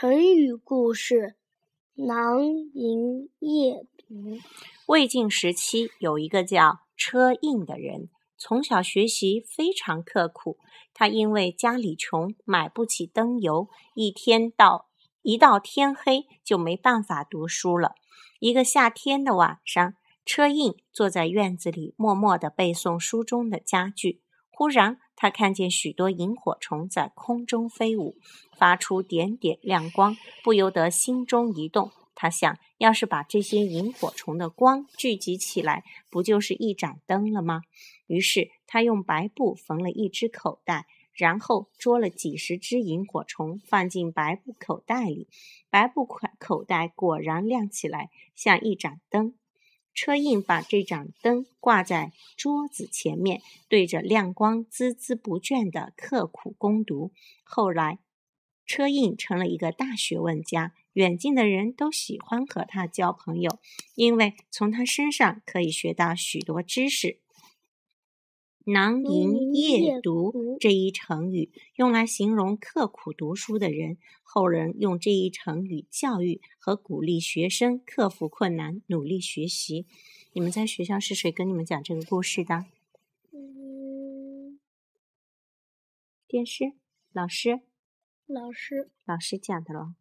成语故事：囊萤夜读。魏晋时期有一个叫车胤的人，从小学习非常刻苦。他因为家里穷，买不起灯油，一天到一到天黑就没办法读书了。一个夏天的晚上，车胤坐在院子里，默默地背诵书中的佳句。忽然，他看见许多萤火虫在空中飞舞，发出点点亮光，不由得心中一动。他想，要是把这些萤火虫的光聚集起来，不就是一盏灯了吗？于是，他用白布缝了一只口袋，然后捉了几十只萤火虫，放进白布口袋里。白布口口袋果然亮起来，像一盏灯。车胤把这盏灯挂在桌子前面，对着亮光孜孜不倦地刻苦攻读。后来，车胤成了一个大学问家，远近的人都喜欢和他交朋友，因为从他身上可以学到许多知识。囊萤夜读这一成语用来形容刻苦读书的人，后人用这一成语教育和鼓励学生克服困难、努力学习。你们在学校是谁跟你们讲这个故事的？嗯，电视老师，老师。老师讲的咯。